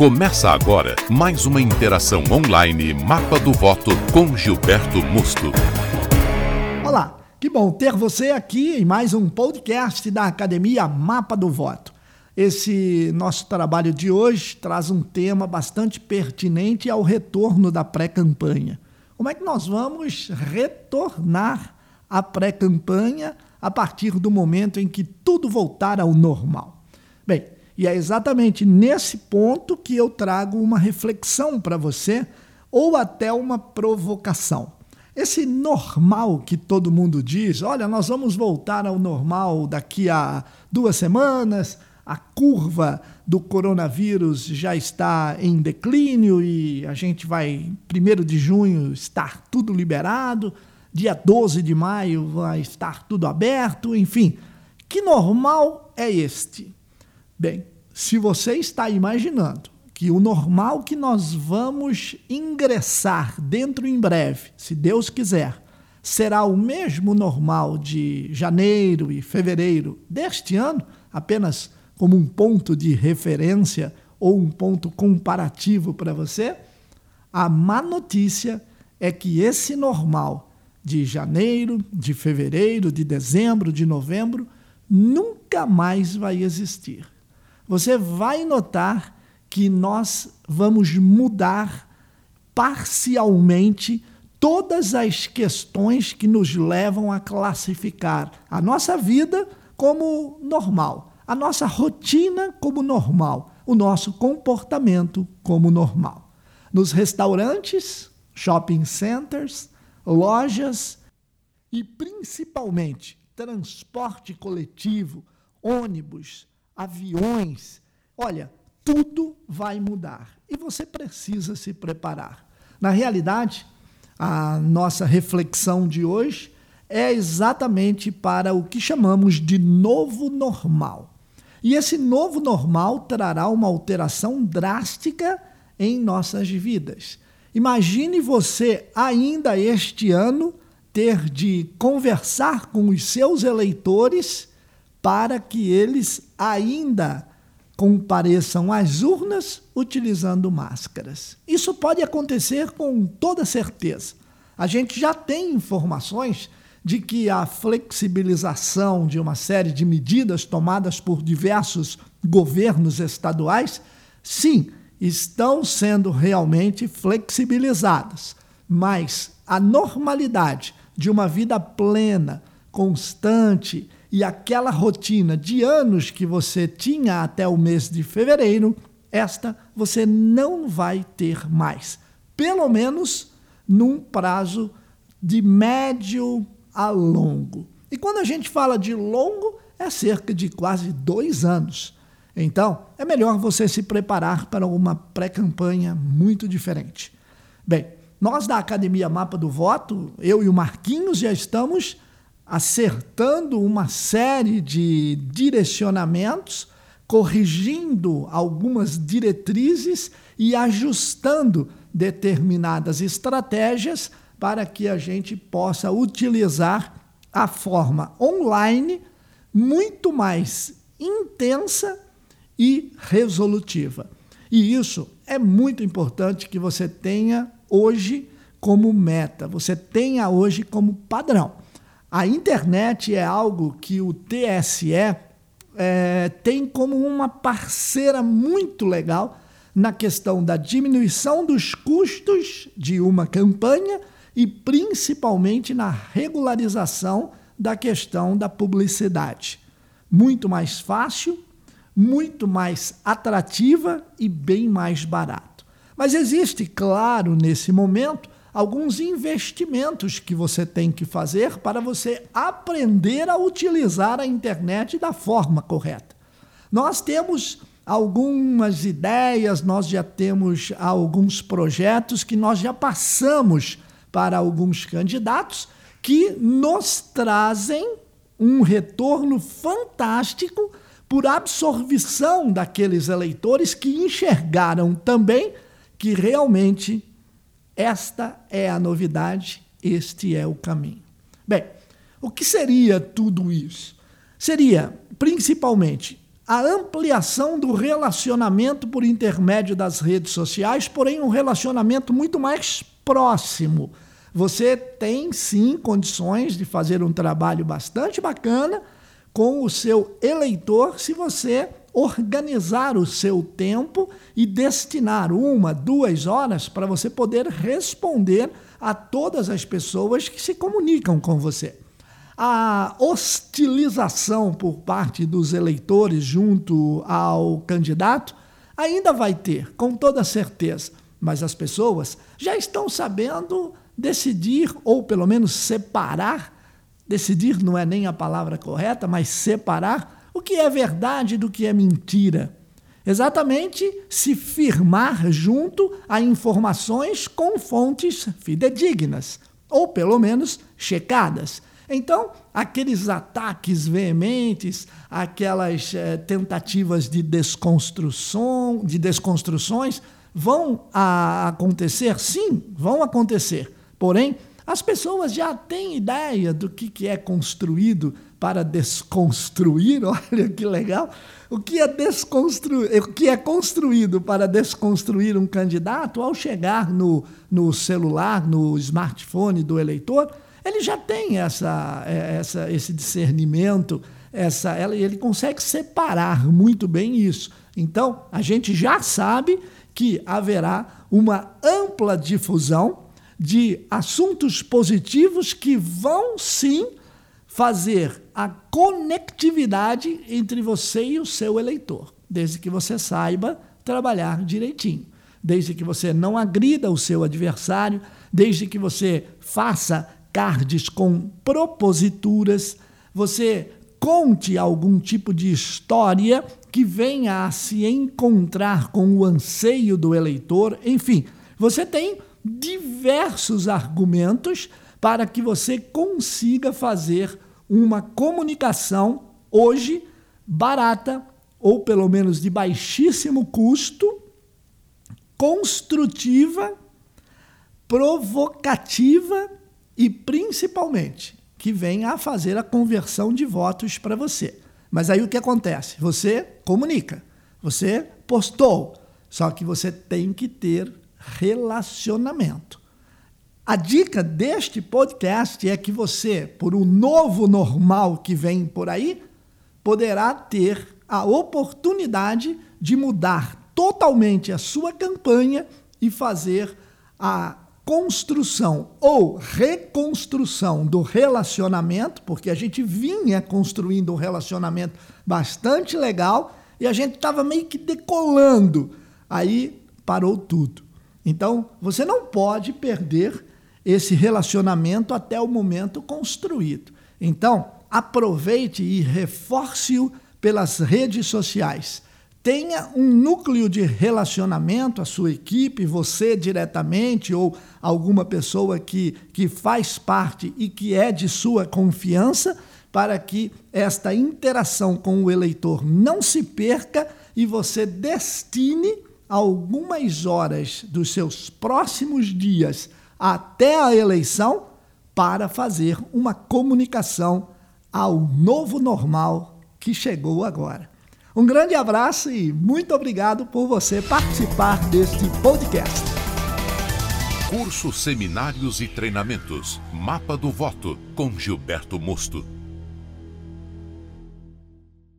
Começa agora mais uma interação online Mapa do Voto com Gilberto Musto. Olá, que bom ter você aqui em mais um podcast da Academia Mapa do Voto. Esse nosso trabalho de hoje traz um tema bastante pertinente ao retorno da pré-campanha. Como é que nós vamos retornar à pré-campanha a partir do momento em que tudo voltar ao normal? Bem, e é exatamente nesse ponto que eu trago uma reflexão para você ou até uma provocação. Esse normal que todo mundo diz, olha, nós vamos voltar ao normal daqui a duas semanas, a curva do coronavírus já está em declínio e a gente vai, 1 de junho, estar tudo liberado, dia 12 de maio vai estar tudo aberto, enfim. Que normal é este? Bem, se você está imaginando que o normal que nós vamos ingressar dentro em breve, se Deus quiser, será o mesmo normal de janeiro e fevereiro deste ano, apenas como um ponto de referência ou um ponto comparativo para você, a má notícia é que esse normal de janeiro, de fevereiro, de dezembro, de novembro, nunca mais vai existir você vai notar que nós vamos mudar parcialmente todas as questões que nos levam a classificar a nossa vida como normal, a nossa rotina como normal, o nosso comportamento como normal. Nos restaurantes, shopping centers, lojas e principalmente transporte coletivo, ônibus, aviões. Olha, tudo vai mudar e você precisa se preparar. Na realidade, a nossa reflexão de hoje é exatamente para o que chamamos de novo normal. E esse novo normal trará uma alteração drástica em nossas vidas. Imagine você ainda este ano ter de conversar com os seus eleitores para que eles ainda compareçam às urnas utilizando máscaras. Isso pode acontecer com toda certeza. A gente já tem informações de que a flexibilização de uma série de medidas tomadas por diversos governos estaduais, sim, estão sendo realmente flexibilizadas. Mas a normalidade de uma vida plena, constante, e aquela rotina de anos que você tinha até o mês de fevereiro, esta você não vai ter mais. Pelo menos num prazo de médio a longo. E quando a gente fala de longo, é cerca de quase dois anos. Então, é melhor você se preparar para uma pré-campanha muito diferente. Bem, nós da Academia Mapa do Voto, eu e o Marquinhos já estamos acertando uma série de direcionamentos, corrigindo algumas diretrizes e ajustando determinadas estratégias para que a gente possa utilizar a forma online muito mais intensa e resolutiva. E isso é muito importante que você tenha hoje como meta, você tenha hoje como padrão. A internet é algo que o TSE é, tem como uma parceira muito legal na questão da diminuição dos custos de uma campanha e principalmente na regularização da questão da publicidade. Muito mais fácil, muito mais atrativa e bem mais barato. Mas existe, claro, nesse momento, alguns investimentos que você tem que fazer para você aprender a utilizar a internet da forma correta. Nós temos algumas ideias, nós já temos alguns projetos que nós já passamos para alguns candidatos que nos trazem um retorno fantástico por absorção daqueles eleitores que enxergaram também que realmente esta é a novidade, este é o caminho. Bem, o que seria tudo isso? Seria, principalmente, a ampliação do relacionamento por intermédio das redes sociais, porém um relacionamento muito mais próximo. Você tem sim condições de fazer um trabalho bastante bacana com o seu eleitor se você organizar o seu tempo e destinar uma, duas horas para você poder responder a todas as pessoas que se comunicam com você. A hostilização por parte dos eleitores junto ao candidato ainda vai ter, com toda certeza, mas as pessoas já estão sabendo decidir, ou pelo menos separar. Decidir não é nem a palavra correta, mas separar o que é verdade do que é mentira. Exatamente se firmar junto a informações com fontes fidedignas, ou pelo menos checadas. Então, aqueles ataques veementes, aquelas eh, tentativas de desconstrução, de desconstruções, vão acontecer? Sim, vão acontecer. Porém, as pessoas já têm ideia do que, que é construído para desconstruir, olha que legal. O que, é o que é construído para desconstruir um candidato ao chegar no, no celular, no smartphone do eleitor, ele já tem essa, é, essa, esse discernimento, essa, ele consegue separar muito bem isso. Então, a gente já sabe que haverá uma ampla difusão de assuntos positivos que vão sim fazer a conectividade entre você e o seu eleitor, desde que você saiba trabalhar direitinho, desde que você não agrida o seu adversário, desde que você faça cards com proposituras, você conte algum tipo de história que venha a se encontrar com o anseio do eleitor, enfim, você tem diversos argumentos para que você consiga fazer uma comunicação hoje barata ou pelo menos de baixíssimo custo, construtiva, provocativa e principalmente que venha a fazer a conversão de votos para você. Mas aí o que acontece? Você comunica, você postou, só que você tem que ter relacionamento. A dica deste podcast é que você, por um novo normal que vem por aí, poderá ter a oportunidade de mudar totalmente a sua campanha e fazer a construção ou reconstrução do relacionamento, porque a gente vinha construindo um relacionamento bastante legal e a gente estava meio que decolando. Aí parou tudo. Então, você não pode perder esse relacionamento até o momento construído. Então, aproveite e reforce-o pelas redes sociais. Tenha um núcleo de relacionamento, a sua equipe, você diretamente ou alguma pessoa que, que faz parte e que é de sua confiança, para que esta interação com o eleitor não se perca e você destine algumas horas dos seus próximos dias até a eleição para fazer uma comunicação ao novo normal que chegou agora. Um grande abraço e muito obrigado por você participar deste podcast. Cursos, seminários e treinamentos. Mapa do Voto com Gilberto Mosto.